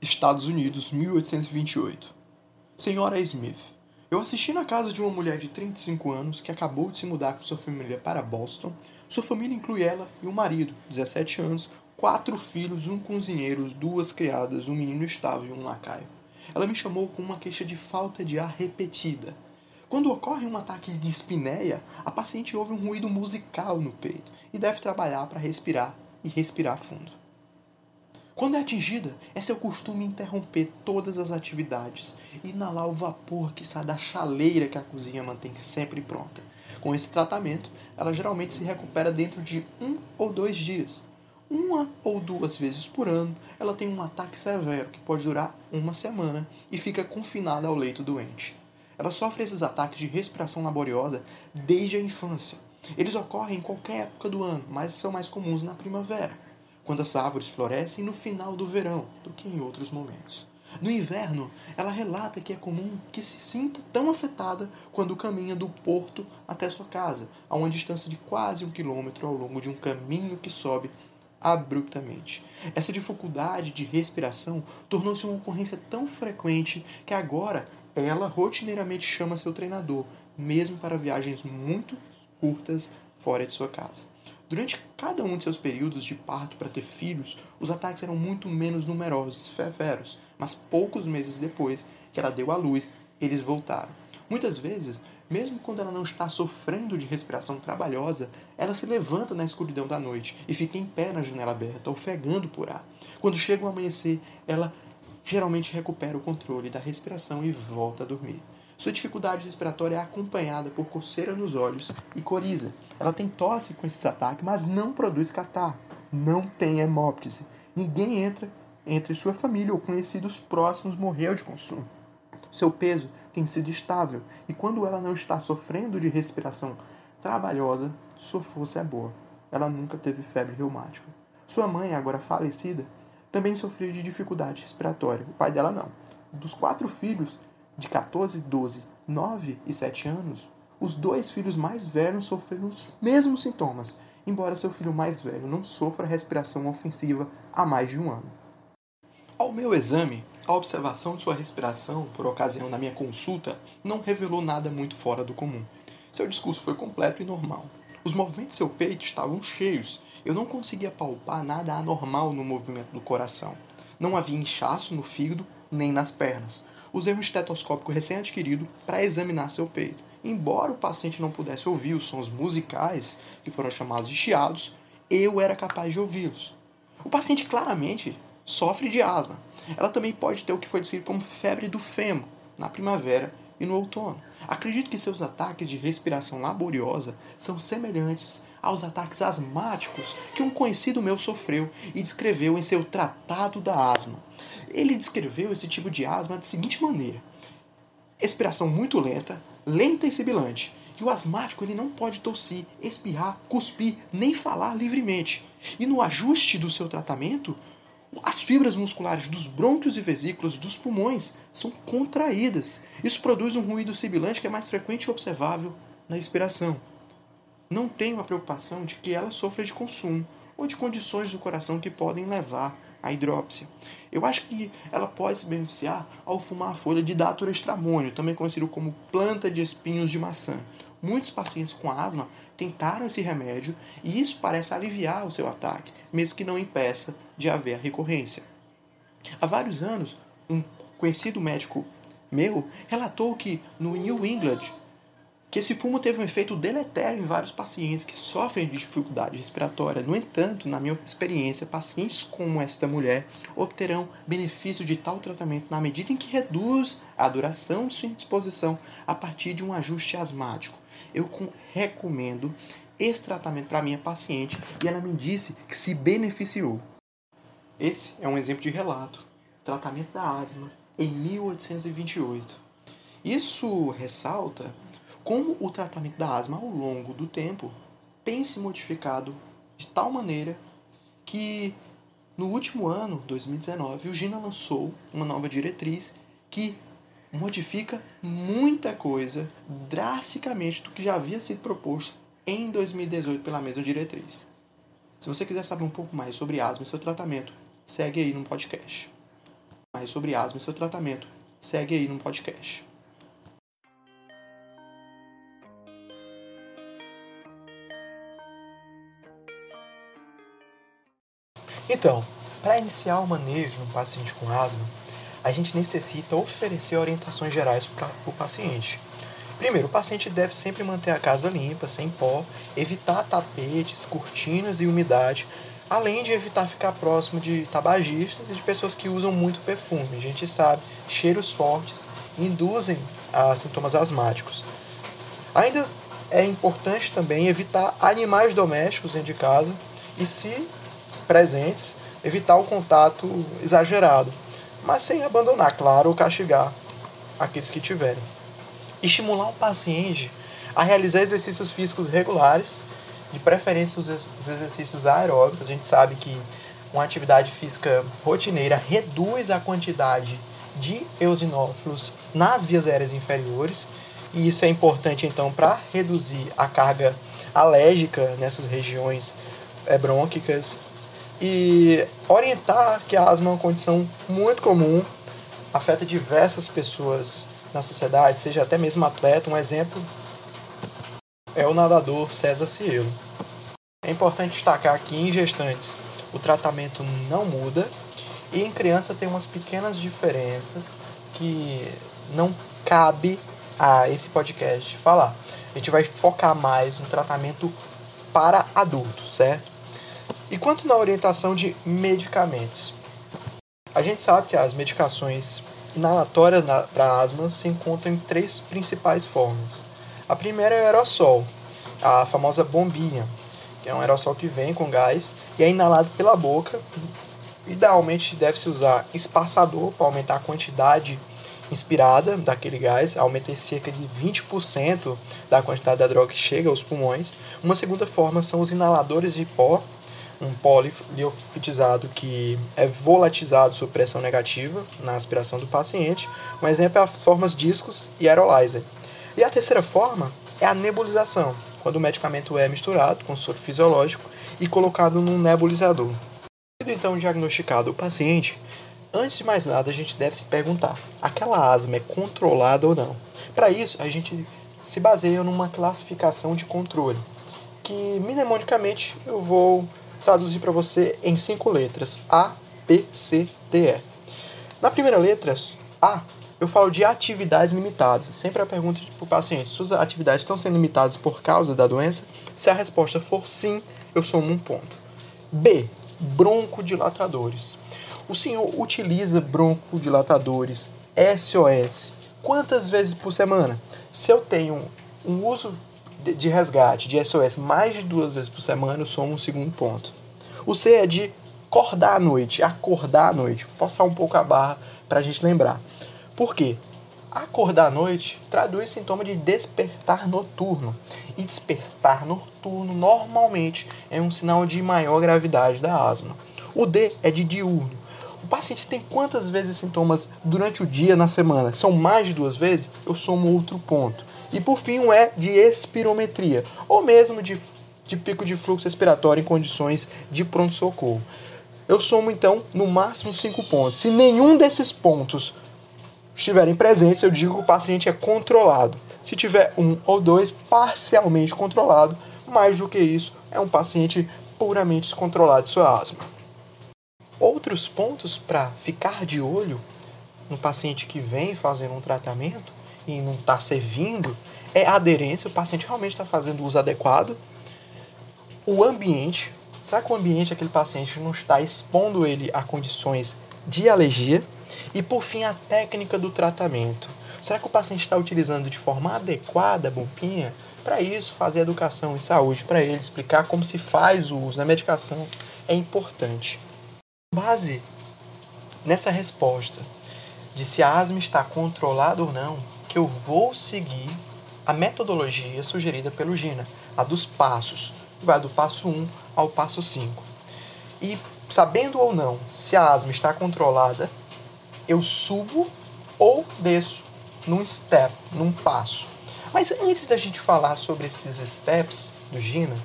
Estados Unidos, 1828. Senhora Smith. Eu assisti na casa de uma mulher de 35 anos que acabou de se mudar com sua família para Boston. Sua família inclui ela e um marido, 17 anos, quatro filhos, um cozinheiro, duas criadas, um menino estável e um lacaio. Ela me chamou com uma queixa de falta de ar repetida. Quando ocorre um ataque de espinéia, a paciente ouve um ruído musical no peito e deve trabalhar para respirar e respirar fundo. Quando é atingida, é seu costume interromper todas as atividades e inalar o vapor que sai da chaleira que a cozinha mantém sempre pronta. Com esse tratamento, ela geralmente se recupera dentro de um ou dois dias. Uma ou duas vezes por ano, ela tem um ataque severo que pode durar uma semana e fica confinada ao leito doente. Ela sofre esses ataques de respiração laboriosa desde a infância. Eles ocorrem em qualquer época do ano, mas são mais comuns na primavera quando as árvores florescem no final do verão do que em outros momentos. No inverno, ela relata que é comum que se sinta tão afetada quando caminha do porto até sua casa, a uma distância de quase um quilômetro ao longo de um caminho que sobe abruptamente. Essa dificuldade de respiração tornou-se uma ocorrência tão frequente que agora ela rotineiramente chama seu treinador, mesmo para viagens muito curtas fora de sua casa. Durante cada um de seus períodos de parto para ter filhos, os ataques eram muito menos numerosos e severos, mas poucos meses depois que ela deu à luz, eles voltaram. Muitas vezes, mesmo quando ela não está sofrendo de respiração trabalhosa, ela se levanta na escuridão da noite e fica em pé na janela aberta, ofegando por ar. Quando chega o amanhecer, ela geralmente recupera o controle da respiração e volta a dormir. Sua dificuldade respiratória é acompanhada por coceira nos olhos e coriza. Ela tem tosse com esses ataques, mas não produz catarro. Não tem hemóptise. Ninguém entra entre sua família ou conhecidos próximos morreu de consumo. Seu peso tem sido estável e quando ela não está sofrendo de respiração trabalhosa, sua força é boa. Ela nunca teve febre reumática. Sua mãe, agora falecida, também sofreu de dificuldade respiratória. O pai dela não. Dos quatro filhos, de 14, 12, 9 e 7 anos, os dois filhos mais velhos sofreram os mesmos sintomas, embora seu filho mais velho não sofra respiração ofensiva há mais de um ano. Ao meu exame, a observação de sua respiração, por ocasião da minha consulta, não revelou nada muito fora do comum. Seu discurso foi completo e normal. Os movimentos de seu peito estavam cheios. Eu não conseguia palpar nada anormal no movimento do coração. Não havia inchaço no fígado nem nas pernas usei um estetoscópio recém-adquirido para examinar seu peito. Embora o paciente não pudesse ouvir os sons musicais, que foram chamados de chiados, eu era capaz de ouvi-los. O paciente claramente sofre de asma. Ela também pode ter o que foi descrito como febre do fêmur na primavera e no outono. Acredito que seus ataques de respiração laboriosa são semelhantes aos ataques asmáticos que um conhecido meu sofreu e descreveu em seu Tratado da Asma. Ele descreveu esse tipo de asma da seguinte maneira: respiração muito lenta, lenta e sibilante. E o asmático ele não pode tossir, espirrar, cuspir, nem falar livremente. E no ajuste do seu tratamento, as fibras musculares dos brônquios e vesículas dos pulmões são contraídas. Isso produz um ruído sibilante que é mais frequente e observável na expiração. Não tenho a preocupação de que ela sofra de consumo ou de condições do coração que podem levar à hidrópsia. Eu acho que ela pode se beneficiar ao fumar a folha de Datura estramônio, também conhecido como planta de espinhos de maçã. Muitos pacientes com asma tentaram esse remédio e isso parece aliviar o seu ataque, mesmo que não impeça de haver a recorrência. Há vários anos, um conhecido médico meu relatou que no New England que esse fumo teve um efeito deletério em vários pacientes que sofrem de dificuldade respiratória. No entanto, na minha experiência, pacientes como esta mulher obterão benefício de tal tratamento na medida em que reduz a duração de sua indisposição a partir de um ajuste asmático. Eu recomendo esse tratamento para minha paciente e ela me disse que se beneficiou. Esse é um exemplo de relato. Tratamento da asma em 1828. Isso ressalta como o tratamento da asma ao longo do tempo tem se modificado de tal maneira que no último ano, 2019, o GINA lançou uma nova diretriz que modifica muita coisa drasticamente do que já havia sido proposto em 2018 pela mesma diretriz. Se você quiser saber um pouco mais sobre asma e seu tratamento, segue aí no podcast. mais sobre asma e seu tratamento, segue aí no podcast. Então, para iniciar o manejo no paciente com asma, a gente necessita oferecer orientações gerais para o paciente. Primeiro, o paciente deve sempre manter a casa limpa, sem pó, evitar tapetes, cortinas e umidade, além de evitar ficar próximo de tabagistas e de pessoas que usam muito perfume. A gente sabe, cheiros fortes induzem a sintomas asmáticos. Ainda é importante também evitar animais domésticos dentro de casa e, se presentes, evitar o contato exagerado, mas sem abandonar, claro, ou castigar aqueles que tiverem. Estimular o paciente a realizar exercícios físicos regulares, de preferência os exercícios aeróbicos. A gente sabe que uma atividade física rotineira reduz a quantidade de eosinófilos nas vias aéreas inferiores, e isso é importante então para reduzir a carga alérgica nessas regiões eh, brônquicas e orientar que a asma é uma condição muito comum, afeta diversas pessoas na sociedade, seja até mesmo atleta. Um exemplo é o nadador César Cielo. É importante destacar que em gestantes o tratamento não muda e em criança tem umas pequenas diferenças que não cabe a esse podcast falar. A gente vai focar mais no tratamento para adultos, certo? E quanto na orientação de medicamentos? A gente sabe que as medicações inalatórias para asma se encontram em três principais formas. A primeira é o aerossol, a famosa bombinha, que é um aerossol que vem com gás e é inalado pela boca. Idealmente deve-se usar espaçador para aumentar a quantidade inspirada daquele gás, aumenta cerca de 20% da quantidade da droga que chega aos pulmões. Uma segunda forma são os inaladores de pó, um poliofitizado que é volatizado sob pressão negativa na aspiração do paciente. Um exemplo é a formas discos e aerolizer. E a terceira forma é a nebulização, quando o medicamento é misturado com soro fisiológico e colocado num nebulizador. Sendo então diagnosticado o paciente, antes de mais nada a gente deve se perguntar: aquela asma é controlada ou não? Para isso, a gente se baseia numa classificação de controle, que mnemonicamente eu vou traduzir para você em cinco letras: A, B, C, D, E. Na primeira letra, A, eu falo de atividades limitadas. Sempre a pergunta para o paciente: suas atividades estão sendo limitadas por causa da doença? Se a resposta for sim, eu somo um ponto. B, broncodilatadores. O senhor utiliza broncodilatadores SOS quantas vezes por semana? Se eu tenho um uso de resgate de SOS mais de duas vezes por semana, eu somo um segundo ponto. O C é de acordar à noite, acordar à noite, forçar um pouco a barra para a gente lembrar. Por quê? Acordar à noite traduz sintoma de despertar noturno. E despertar noturno normalmente é um sinal de maior gravidade da asma. O D é de diurno. O paciente tem quantas vezes sintomas durante o dia na semana? São mais de duas vezes? Eu somo outro ponto. E por fim, um é de espirometria, ou mesmo de, de pico de fluxo respiratório em condições de pronto-socorro. Eu somo então no máximo cinco pontos. Se nenhum desses pontos estiverem presentes, eu digo que o paciente é controlado. Se tiver um ou dois parcialmente controlado, mais do que isso, é um paciente puramente descontrolado de sua asma. Outros pontos para ficar de olho no paciente que vem fazendo um tratamento e não está servindo, é a aderência, o paciente realmente está fazendo o uso adequado. O ambiente, será que o ambiente aquele paciente não está expondo ele a condições de alergia? E por fim, a técnica do tratamento. Será que o paciente está utilizando de forma adequada a bombinha? Para isso, fazer educação em saúde para ele, explicar como se faz o uso da medicação é importante. Base nessa resposta de se a asma está controlada ou não, que eu vou seguir a metodologia sugerida pelo Gina, a dos passos, vai do passo 1 ao passo 5. E sabendo ou não se a asma está controlada, eu subo ou desço num step, num passo. Mas antes da gente falar sobre esses steps do Gina,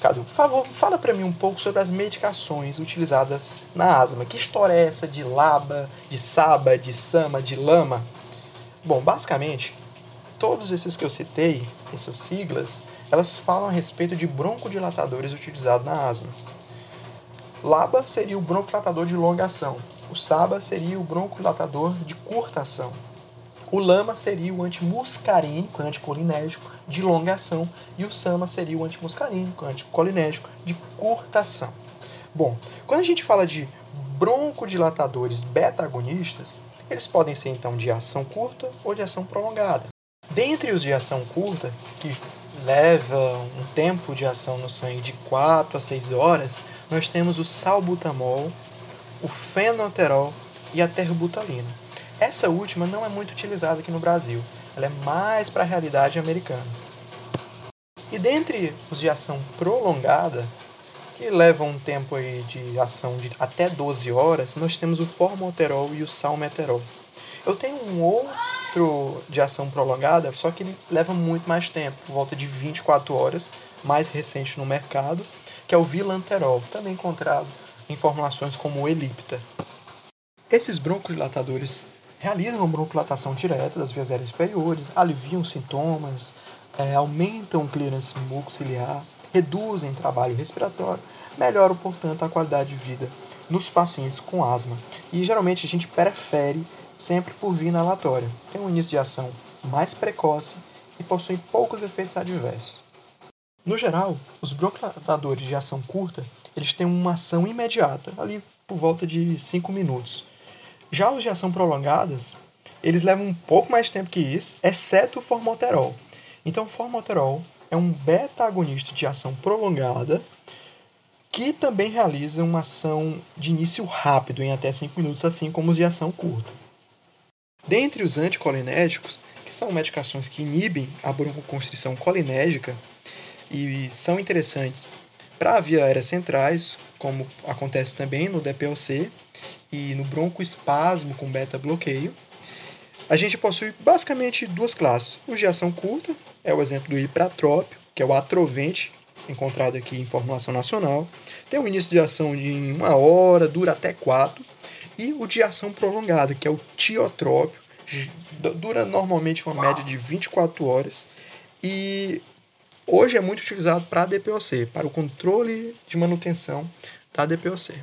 Cadu, por favor, fala para mim um pouco sobre as medicações utilizadas na asma. Que história é essa de LABA, de SABA, de SAMA, de LAMA? Bom, basicamente, todos esses que eu citei, essas siglas, elas falam a respeito de broncodilatadores utilizados na asma. LABA seria o broncodilatador de longa ação. O SABA seria o broncodilatador de curta ação. O LAMA seria o antimuscarínico, anticolinérgico de longa ação. E o SAMA seria o antimuscarínico, anticolinérgico de curta ação. Bom, quando a gente fala de broncodilatadores beta-agonistas, eles podem ser então de ação curta ou de ação prolongada. Dentre os de ação curta, que leva um tempo de ação no sangue de 4 a 6 horas, nós temos o salbutamol, o fenoterol e a terbutalina. Essa última não é muito utilizada aqui no Brasil, ela é mais para a realidade americana. E dentre os de ação prolongada, que levam um tempo aí de ação de até 12 horas, nós temos o formoterol e o salmeterol. Eu tenho um outro de ação prolongada, só que ele leva muito mais tempo, volta de 24 horas, mais recente no mercado, que é o vilanterol, também encontrado em formulações como o Elipta. Esses broncodilatadores realizam broncodilatação direta das vias aéreas superiores, aliviam sintomas, é, aumentam o clearance mucociliar, reduzem trabalho respiratório, melhoram, portanto, a qualidade de vida nos pacientes com asma. E geralmente a gente prefere sempre por via inalatória. Tem um início de ação mais precoce e possui poucos efeitos adversos. No geral, os broncodilatadores de ação curta, eles têm uma ação imediata, ali por volta de 5 minutos. Já os de ação prolongadas, eles levam um pouco mais tempo que isso, exceto o formoterol. Então, o formoterol é um beta-agonista de ação prolongada que também realiza uma ação de início rápido, em até 5 minutos, assim como os de ação curta. Dentre os anticolinérgicos, que são medicações que inibem a broncoconstrição colinérgica e são interessantes para via aérea centrais, como acontece também no DPLC e no broncoespasmo com beta-bloqueio, a gente possui basicamente duas classes. Os de ação curta, é o exemplo do hipratrópio, que é o atrovente, encontrado aqui em formulação nacional. Tem um início de ação de uma hora, dura até quatro. E o de ação prolongada, que é o tiotrópio, dura normalmente uma média de 24 horas. E hoje é muito utilizado para a DPOC, para o controle de manutenção da DPOC.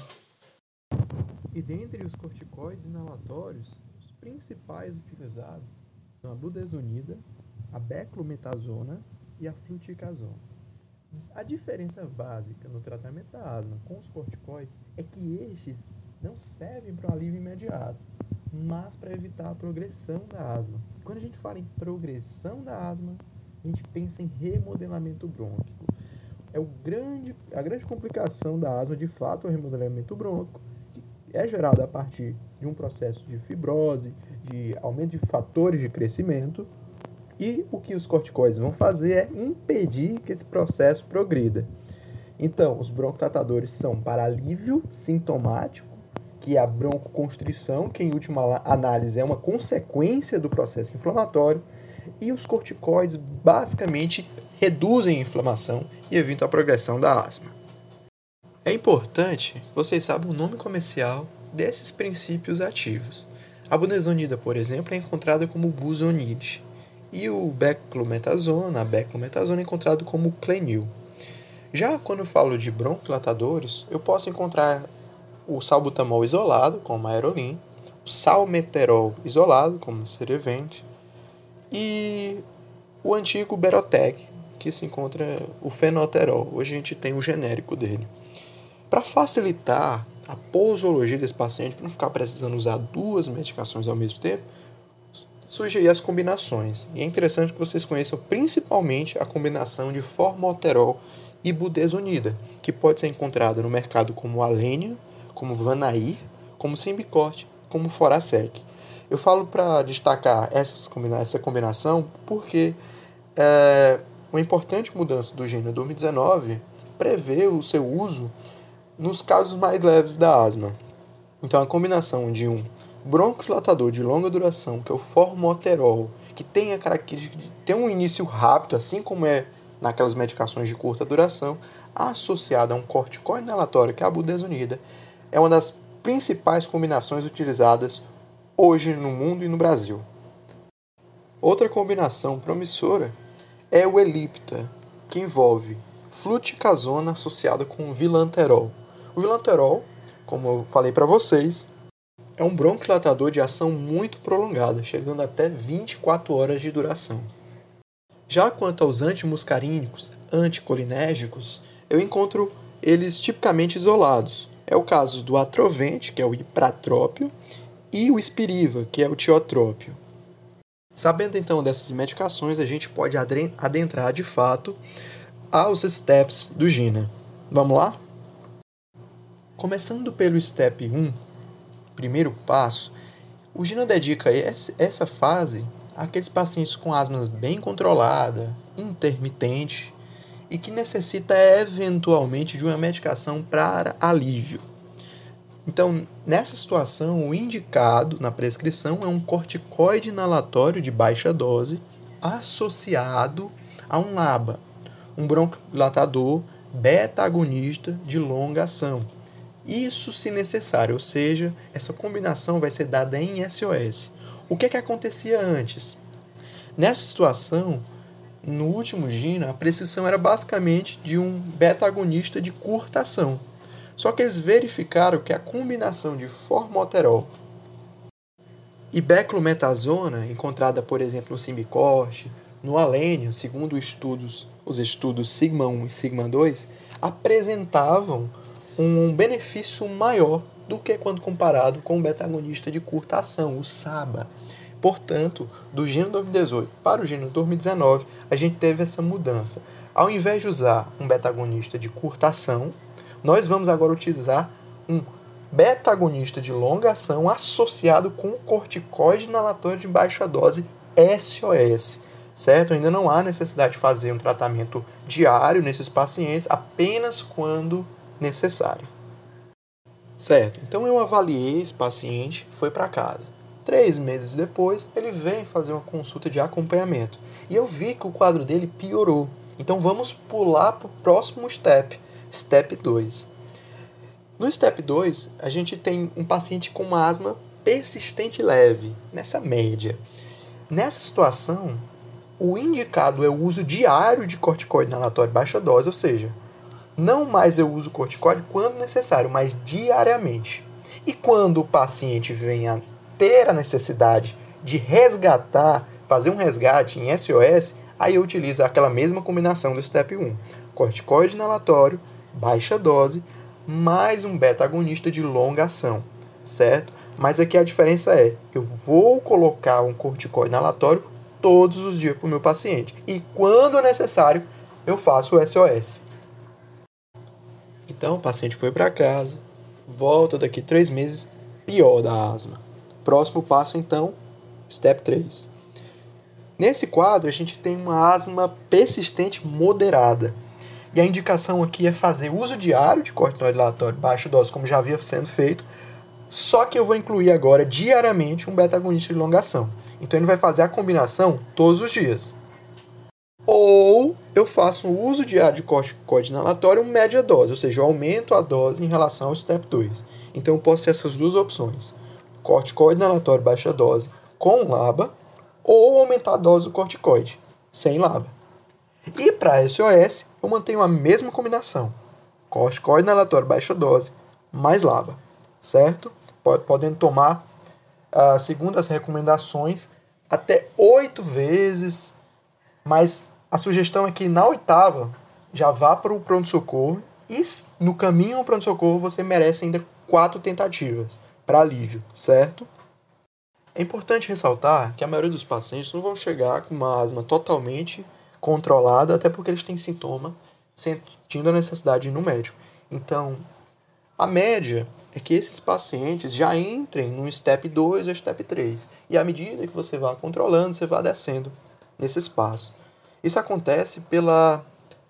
E dentre os corticoides inalatórios, os principais utilizados são a budesonida, a beclometasona e a fluticasona. A diferença básica no tratamento da asma com os corticoides é que estes não servem para o alívio imediato, mas para evitar a progressão da asma. Quando a gente fala em progressão da asma, a gente pensa em remodelamento brônquico. É o grande, a grande complicação da asma, de fato, é o remodelamento brônquico, que é gerado a partir de um processo de fibrose, de aumento de fatores de crescimento, e o que os corticoides vão fazer é impedir que esse processo progrida. Então, os broncodilatadores são para alívio sintomático, que é a broncoconstrição, que em última análise é uma consequência do processo inflamatório, e os corticoides basicamente reduzem a inflamação e evitam a progressão da asma. É importante que vocês saibam o nome comercial desses princípios ativos. A budesonida, por exemplo, é encontrada como buzonide e o beclometasona, a beclometasona é encontrado como clenil. Já quando eu falo de broncodilatadores, eu posso encontrar o salbutamol isolado, como a aerolin, o salmeterol isolado, como Cerevent, e o antigo Berotec, que se encontra o fenoterol. Hoje a gente tem o genérico dele. Para facilitar a posologia desse paciente, para não ficar precisando usar duas medicações ao mesmo tempo, surgem as combinações. E é interessante que vocês conheçam principalmente a combinação de formoterol e budesonida, que pode ser encontrada no mercado como Alenia, como Vanair, como Simbicorte, como Forasec. Eu falo para destacar essas combina essa combinação porque é, uma importante mudança do gênero 2019 prevê o seu uso nos casos mais leves da asma. Então, a combinação de um broncodilatador de longa duração, que é o formoterol, que tem a característica de ter um início rápido, assim como é naquelas medicações de curta duração, associada a um corticoide inalatório, que é a budesonida, é uma das principais combinações utilizadas hoje no mundo e no Brasil. Outra combinação promissora é o Elipta, que envolve fluticasona associada com vilanterol. O vilanterol, como eu falei para vocês, é um bronquilatador de ação muito prolongada, chegando até 24 horas de duração. Já quanto aos antimuscarínicos, anticolinérgicos, eu encontro eles tipicamente isolados. É o caso do atrovente, que é o ipratrópio, e o espiriva, que é o tiotrópio. Sabendo então dessas medicações, a gente pode adentrar de fato aos steps do GINA. Vamos lá? Começando pelo step 1, primeiro passo, o GINA dedica essa fase àqueles pacientes com asma bem controlada, intermitente e que necessita eventualmente de uma medicação para alívio. Então, nessa situação, o indicado na prescrição é um corticoide inalatório de baixa dose associado a um LABA, um bronquilatador beta-agonista de longa ação. Isso se necessário, ou seja, essa combinação vai ser dada em SOS. O que, é que acontecia antes? Nessa situação, no último GINA, a prescrição era basicamente de um beta-agonista de curta ação. Só que eles verificaram que a combinação de formoterol e beclometasona, encontrada, por exemplo, no Simbicorte, no Alênio, segundo estudos, os estudos Sigma 1 e Sigma 2, apresentavam um benefício maior do que quando comparado com o beta-agonista de curta ação, o SABA. Portanto, do gênero 2018 para o gênero 2019, a gente teve essa mudança. Ao invés de usar um beta-agonista de curta ação, nós vamos agora utilizar um beta-agonista de longa ação associado com corticoide inalatório de baixa dose SOS, certo? Ainda não há necessidade de fazer um tratamento diário nesses pacientes, apenas quando necessário. Certo, então eu avaliei esse paciente, foi para casa. Três meses depois, ele vem fazer uma consulta de acompanhamento e eu vi que o quadro dele piorou. Então vamos pular para o próximo step, Step 2. No Step 2, a gente tem um paciente com uma asma persistente leve, nessa média. Nessa situação, o indicado é o uso diário de corticoide inalatório baixa dose, ou seja, não mais eu uso corticoide quando necessário, mas diariamente. E quando o paciente vem a ter a necessidade de resgatar, fazer um resgate em SOS, aí eu utilizo aquela mesma combinação do STEP 1. Corticoide inalatório baixa dose, mais um beta-agonista de longa ação, certo? Mas aqui a diferença é, eu vou colocar um corticoide inalatório todos os dias para o meu paciente. E quando necessário, eu faço o SOS. Então, o paciente foi para casa, volta daqui três meses, pior da asma. Próximo passo, então, step 3. Nesse quadro, a gente tem uma asma persistente moderada. E a indicação aqui é fazer uso diário de corticoide dilatório baixa dose, como já havia sendo feito, só que eu vou incluir agora diariamente um beta-agonista de longação. Então ele vai fazer a combinação todos os dias. Ou eu faço um uso diário de corticoide inalatório média dose, ou seja, eu aumento a dose em relação ao step 2. Então eu posso ter essas duas opções: corticoide inalatório baixa dose com LABA ou aumentar a dose do corticoide sem LABA. E para SOS, eu mantenho a mesma combinação: corticoide inalatório baixa dose mais LABA, certo? Podendo tomar, uh, segundo as recomendações, até oito vezes, mas a sugestão é que na oitava já vá para o pronto-socorro e no caminho ao pronto-socorro você merece ainda quatro tentativas para alívio, certo? É importante ressaltar que a maioria dos pacientes não vão chegar com uma asma totalmente controlada, até porque eles têm sintoma, sentindo a necessidade no médico. Então, a média é que esses pacientes já entrem no step 2 ou step 3. E à medida que você vá controlando, você vai descendo nesse espaço. Isso acontece pela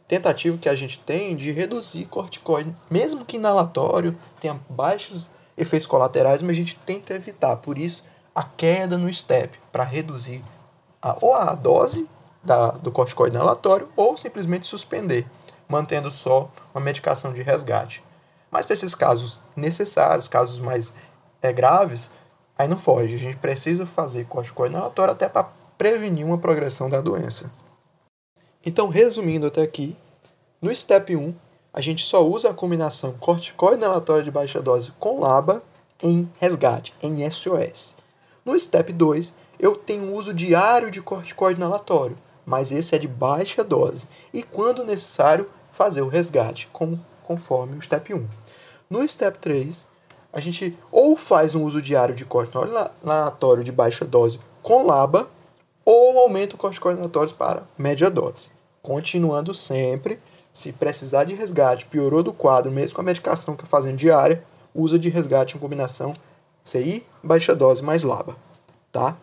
tentativa que a gente tem de reduzir corticoide, mesmo que inalatório tenha baixos efeitos colaterais, mas a gente tenta evitar. Por isso, a queda no step, para reduzir a, ou a dose da, do corticoide inalatório ou simplesmente suspender, mantendo só uma medicação de resgate. Mas para esses casos necessários, casos mais é, graves, aí não foge. A gente precisa fazer corticoide inalatório até para prevenir uma progressão da doença. Então, resumindo até aqui, no STEP 1, a gente só usa a combinação corticoide inalatório de baixa dose com LABA em resgate, em SOS. No STEP 2, eu tenho uso diário de corticoide inalatório, mas esse é de baixa dose, e quando necessário, fazer o resgate, com, conforme o STEP 1. No STEP 3, a gente ou faz um uso diário de corticoide inalatório de baixa dose com LABA, ou aumenta o corticoide inalatório para média dose. Continuando sempre se precisar de resgate, piorou do quadro, mesmo com a medicação que eu fazendo diária, usa de resgate em combinação CI, baixa dose mais LABA, tá?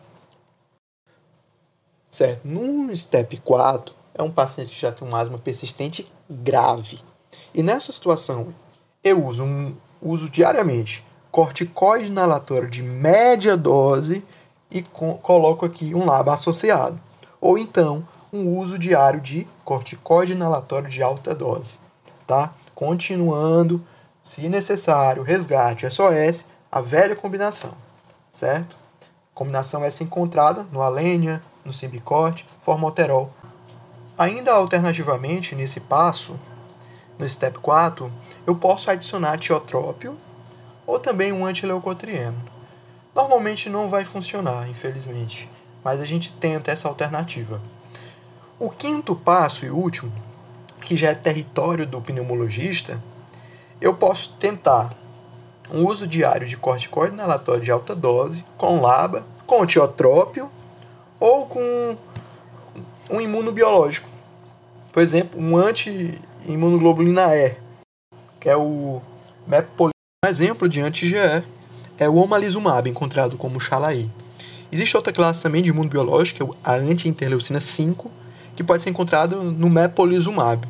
Certo, no STEP 4, é um paciente que já tem um asma persistente grave. E nessa situação, eu uso, um, uso diariamente corticoide inalatório de média dose e co coloco aqui um LABA associado. Ou então, um uso diário de corticoide inalatório de alta dose, tá? Continuando, se necessário, resgate SOS, a velha combinação, certo? Combinação essa encontrada no Alenia, no Simbicorte, formoterol. Ainda alternativamente, nesse passo, no step 4, eu posso adicionar tiotrópio ou também um antileucotrieno. Normalmente não vai funcionar, infelizmente, mas a gente tenta essa alternativa. O quinto passo e último, que já é território do pneumologista, eu posso tentar um uso diário de corticoide inalatório de alta dose, com LABA, com tiotrópio ou com um imunobiológico. Por exemplo, um anti-imunoglobulina E, que é o mepolizumab. Um exemplo de anti-GE é o omalizumab, encontrado como Xalaí. Existe outra classe também de imunobiológico, que é a anti-interleucina 5, que pode ser encontrado no mepolizumab.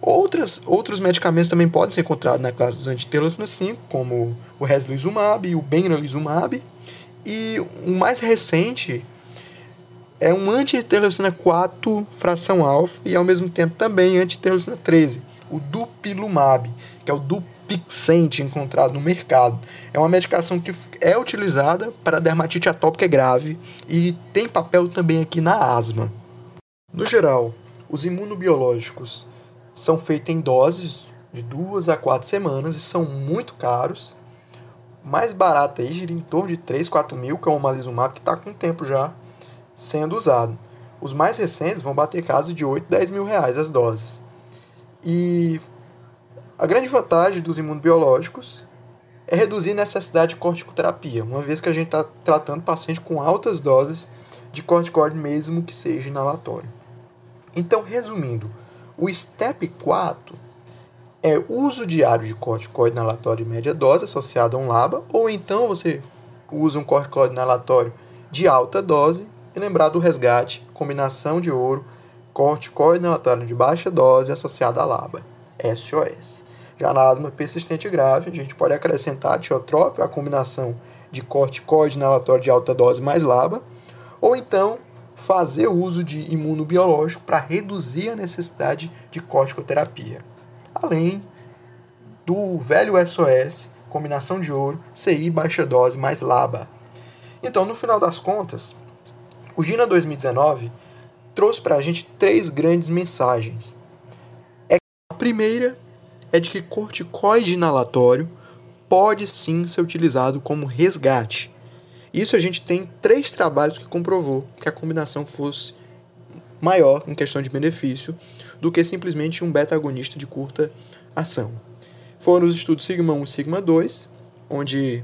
Outras, outros medicamentos também podem ser encontrados na classe dos antiterleucina 5, como o reslizumab e o benralizumab. E o mais recente é um anti-interleucina 4 fração alfa e ao mesmo tempo também anti-interleucina 13, o dupilumab, que é o Dupixent encontrado no mercado. É uma medicação que é utilizada para dermatite atópica grave e tem papel também aqui na asma. No geral, os imunobiológicos são feitos em doses de duas a quatro semanas e são muito caros. Mais barato aí gira em torno de 3, 4 mil, que é o omalizumab, que está com tempo já sendo usado. Os mais recentes vão bater casa de 8, 10 mil reais as doses. E a grande vantagem dos imunobiológicos é reduzir a necessidade de corticoterapia, uma vez que a gente está tratando paciente com altas doses de corticoide, mesmo que seja inalatório. Então, resumindo, o STEP 4 é uso diário de corticoide inalatório de média dose associado a um LABA, ou então você usa um corticoide inalatório de alta dose e lembrar do resgate, combinação de ouro, corticoide inalatório de baixa dose associado a LABA, SOS. Já na asma persistente grave, a gente pode acrescentar tiotrópio, a combinação de corticoide inalatório de alta dose mais LABA, ou então fazer uso de imunobiológico para reduzir a necessidade de corticoterapia. Além do velho SOS, combinação de ouro, CI baixa dose mais LABA. Então, no final das contas, o GINA 2019 trouxe para a gente três grandes mensagens. É a primeira é de que corticoide inalatório pode sim ser utilizado como resgate isso a gente tem três trabalhos que comprovou que a combinação fosse maior em questão de benefício do que simplesmente um beta-agonista de curta ação. Foram os estudos Sigma 1 e Sigma 2, onde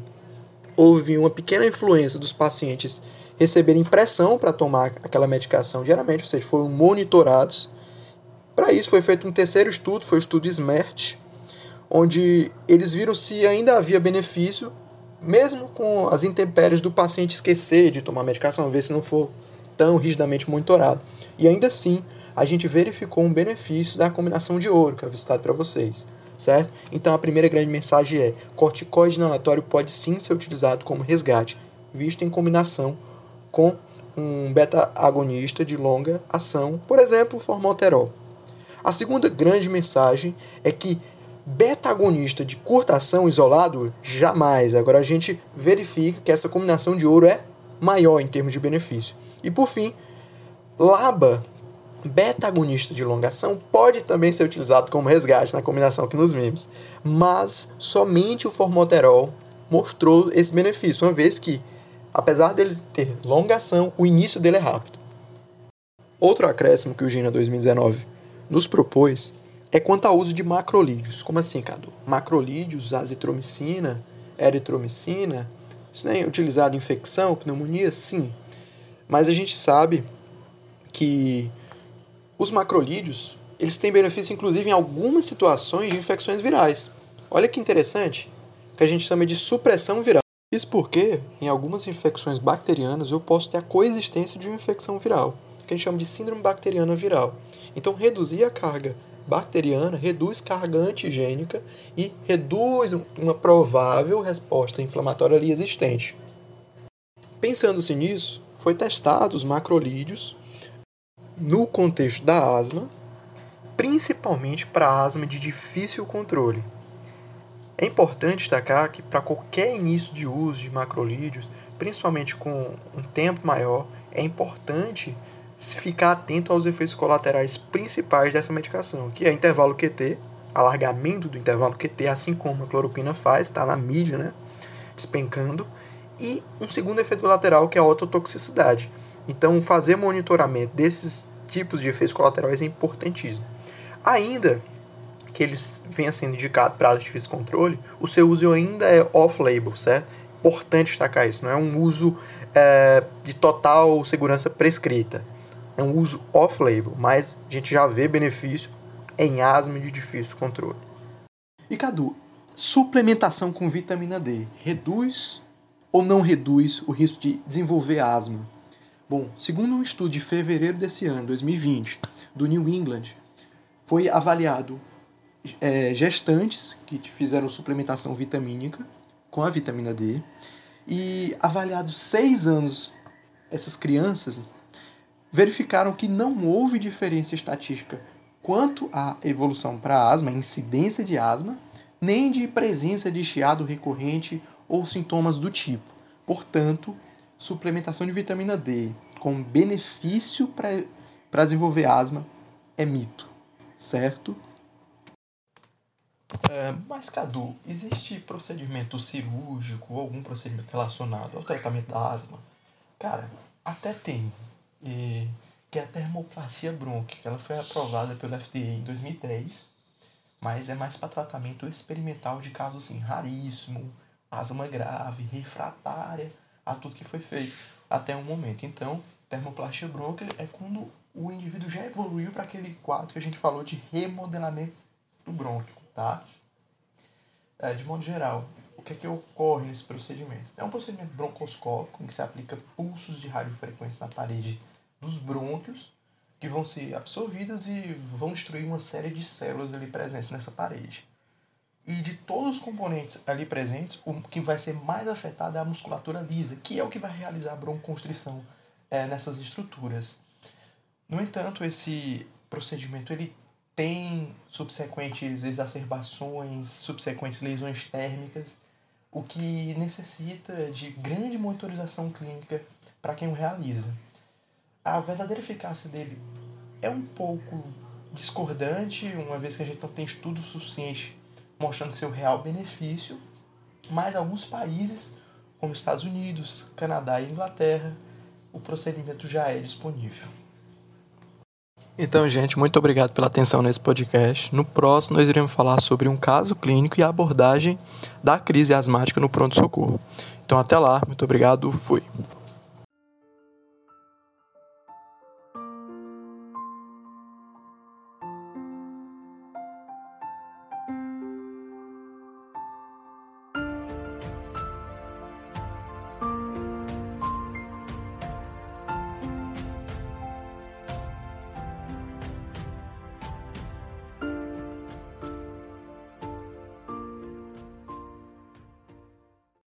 houve uma pequena influência dos pacientes receberem pressão para tomar aquela medicação diariamente, ou seja, foram monitorados. Para isso foi feito um terceiro estudo, foi o estudo SMERT, onde eles viram se ainda havia benefício mesmo com as intempéries do paciente esquecer de tomar medicação, ver se não for tão rigidamente monitorado. E ainda assim, a gente verificou um benefício da combinação de ouro que eu visitado para vocês, certo? Então a primeira grande mensagem é: corticoide inalatório pode sim ser utilizado como resgate, visto em combinação com um beta-agonista de longa ação, por exemplo, formoterol. A segunda grande mensagem é que beta-agonista de curta ação isolado, jamais. Agora a gente verifica que essa combinação de ouro é maior em termos de benefício. E por fim, LABA, beta-agonista de longa ação, pode também ser utilizado como resgate na combinação aqui nos memes, mas somente o formoterol mostrou esse benefício, uma vez que, apesar dele ter longa ação, o início dele é rápido. Outro acréscimo que o GINA 2019 nos propôs é quanto ao uso de macrolídeos. Como assim, Cadu? Macrolídeos, azitromicina, eritromicina, isso nem é utilizado em infecção, pneumonia? Sim. Mas a gente sabe que os macrolídeos, eles têm benefício inclusive em algumas situações de infecções virais. Olha que interessante, que a gente chama de supressão viral. Isso porque, em algumas infecções bacterianas, eu posso ter a coexistência de uma infecção viral, que a gente chama de síndrome bacteriana viral. Então, reduzir a carga bacteriana reduz carga antigênica e reduz uma provável resposta inflamatória ali existente. Pensando-se nisso, foi testado os macrolídeos no contexto da asma, principalmente para asma de difícil controle. É importante destacar que para qualquer início de uso de macrolídeos, principalmente com um tempo maior, é importante ficar atento aos efeitos colaterais principais dessa medicação, que é intervalo QT, alargamento do intervalo QT, assim como a cloroquina faz, está na mídia, né, despencando, e um segundo efeito colateral que é a ototoxicidade. Então, fazer monitoramento desses tipos de efeitos colaterais é importantíssimo. Ainda que eles venham sendo indicados para de difícil controle, o seu uso ainda é off-label, certo? Importante destacar isso, não é um uso é, de total segurança prescrita. É um uso off-label, mas a gente já vê benefício em asma de difícil controle. E Cadu, suplementação com vitamina D reduz ou não reduz o risco de desenvolver asma? Bom, segundo um estudo de fevereiro desse ano, 2020, do New England, foi avaliado é, gestantes que fizeram suplementação vitamínica com a vitamina D e avaliados seis anos essas crianças verificaram que não houve diferença estatística quanto à evolução para asma, incidência de asma, nem de presença de chiado recorrente ou sintomas do tipo. Portanto, suplementação de vitamina D com benefício para desenvolver asma é mito, certo? É, mas, Cadu, existe procedimento cirúrgico ou algum procedimento relacionado ao tratamento da asma? Cara, até tem. E, que é a termoplastia brônquica. Ela foi aprovada pelo FDA em 2010, mas é mais para tratamento experimental de casos assim, raríssimo, asma grave, refratária a tudo que foi feito até o momento. Então, termoplastia brônquica é quando o indivíduo já evoluiu para aquele quadro que a gente falou de remodelamento do brônquio, tá? É, de modo geral, o que é que ocorre nesse procedimento? É um procedimento broncoscópico em que se aplica pulsos de radiofrequência na parede dos brônquios que vão ser absorvidas e vão destruir uma série de células ali presentes nessa parede. E de todos os componentes ali presentes, o que vai ser mais afetado é a musculatura lisa, que é o que vai realizar a broncoconstrição é, nessas estruturas. No entanto, esse procedimento ele tem subsequentes exacerbações, subsequentes lesões térmicas, o que necessita de grande monitorização clínica para quem o realiza. A verdadeira eficácia dele é um pouco discordante, uma vez que a gente não tem estudo suficiente mostrando seu real benefício, mas alguns países, como Estados Unidos, Canadá e Inglaterra, o procedimento já é disponível. Então, gente, muito obrigado pela atenção nesse podcast. No próximo, nós iremos falar sobre um caso clínico e a abordagem da crise asmática no pronto-socorro. Então, até lá, muito obrigado, fui.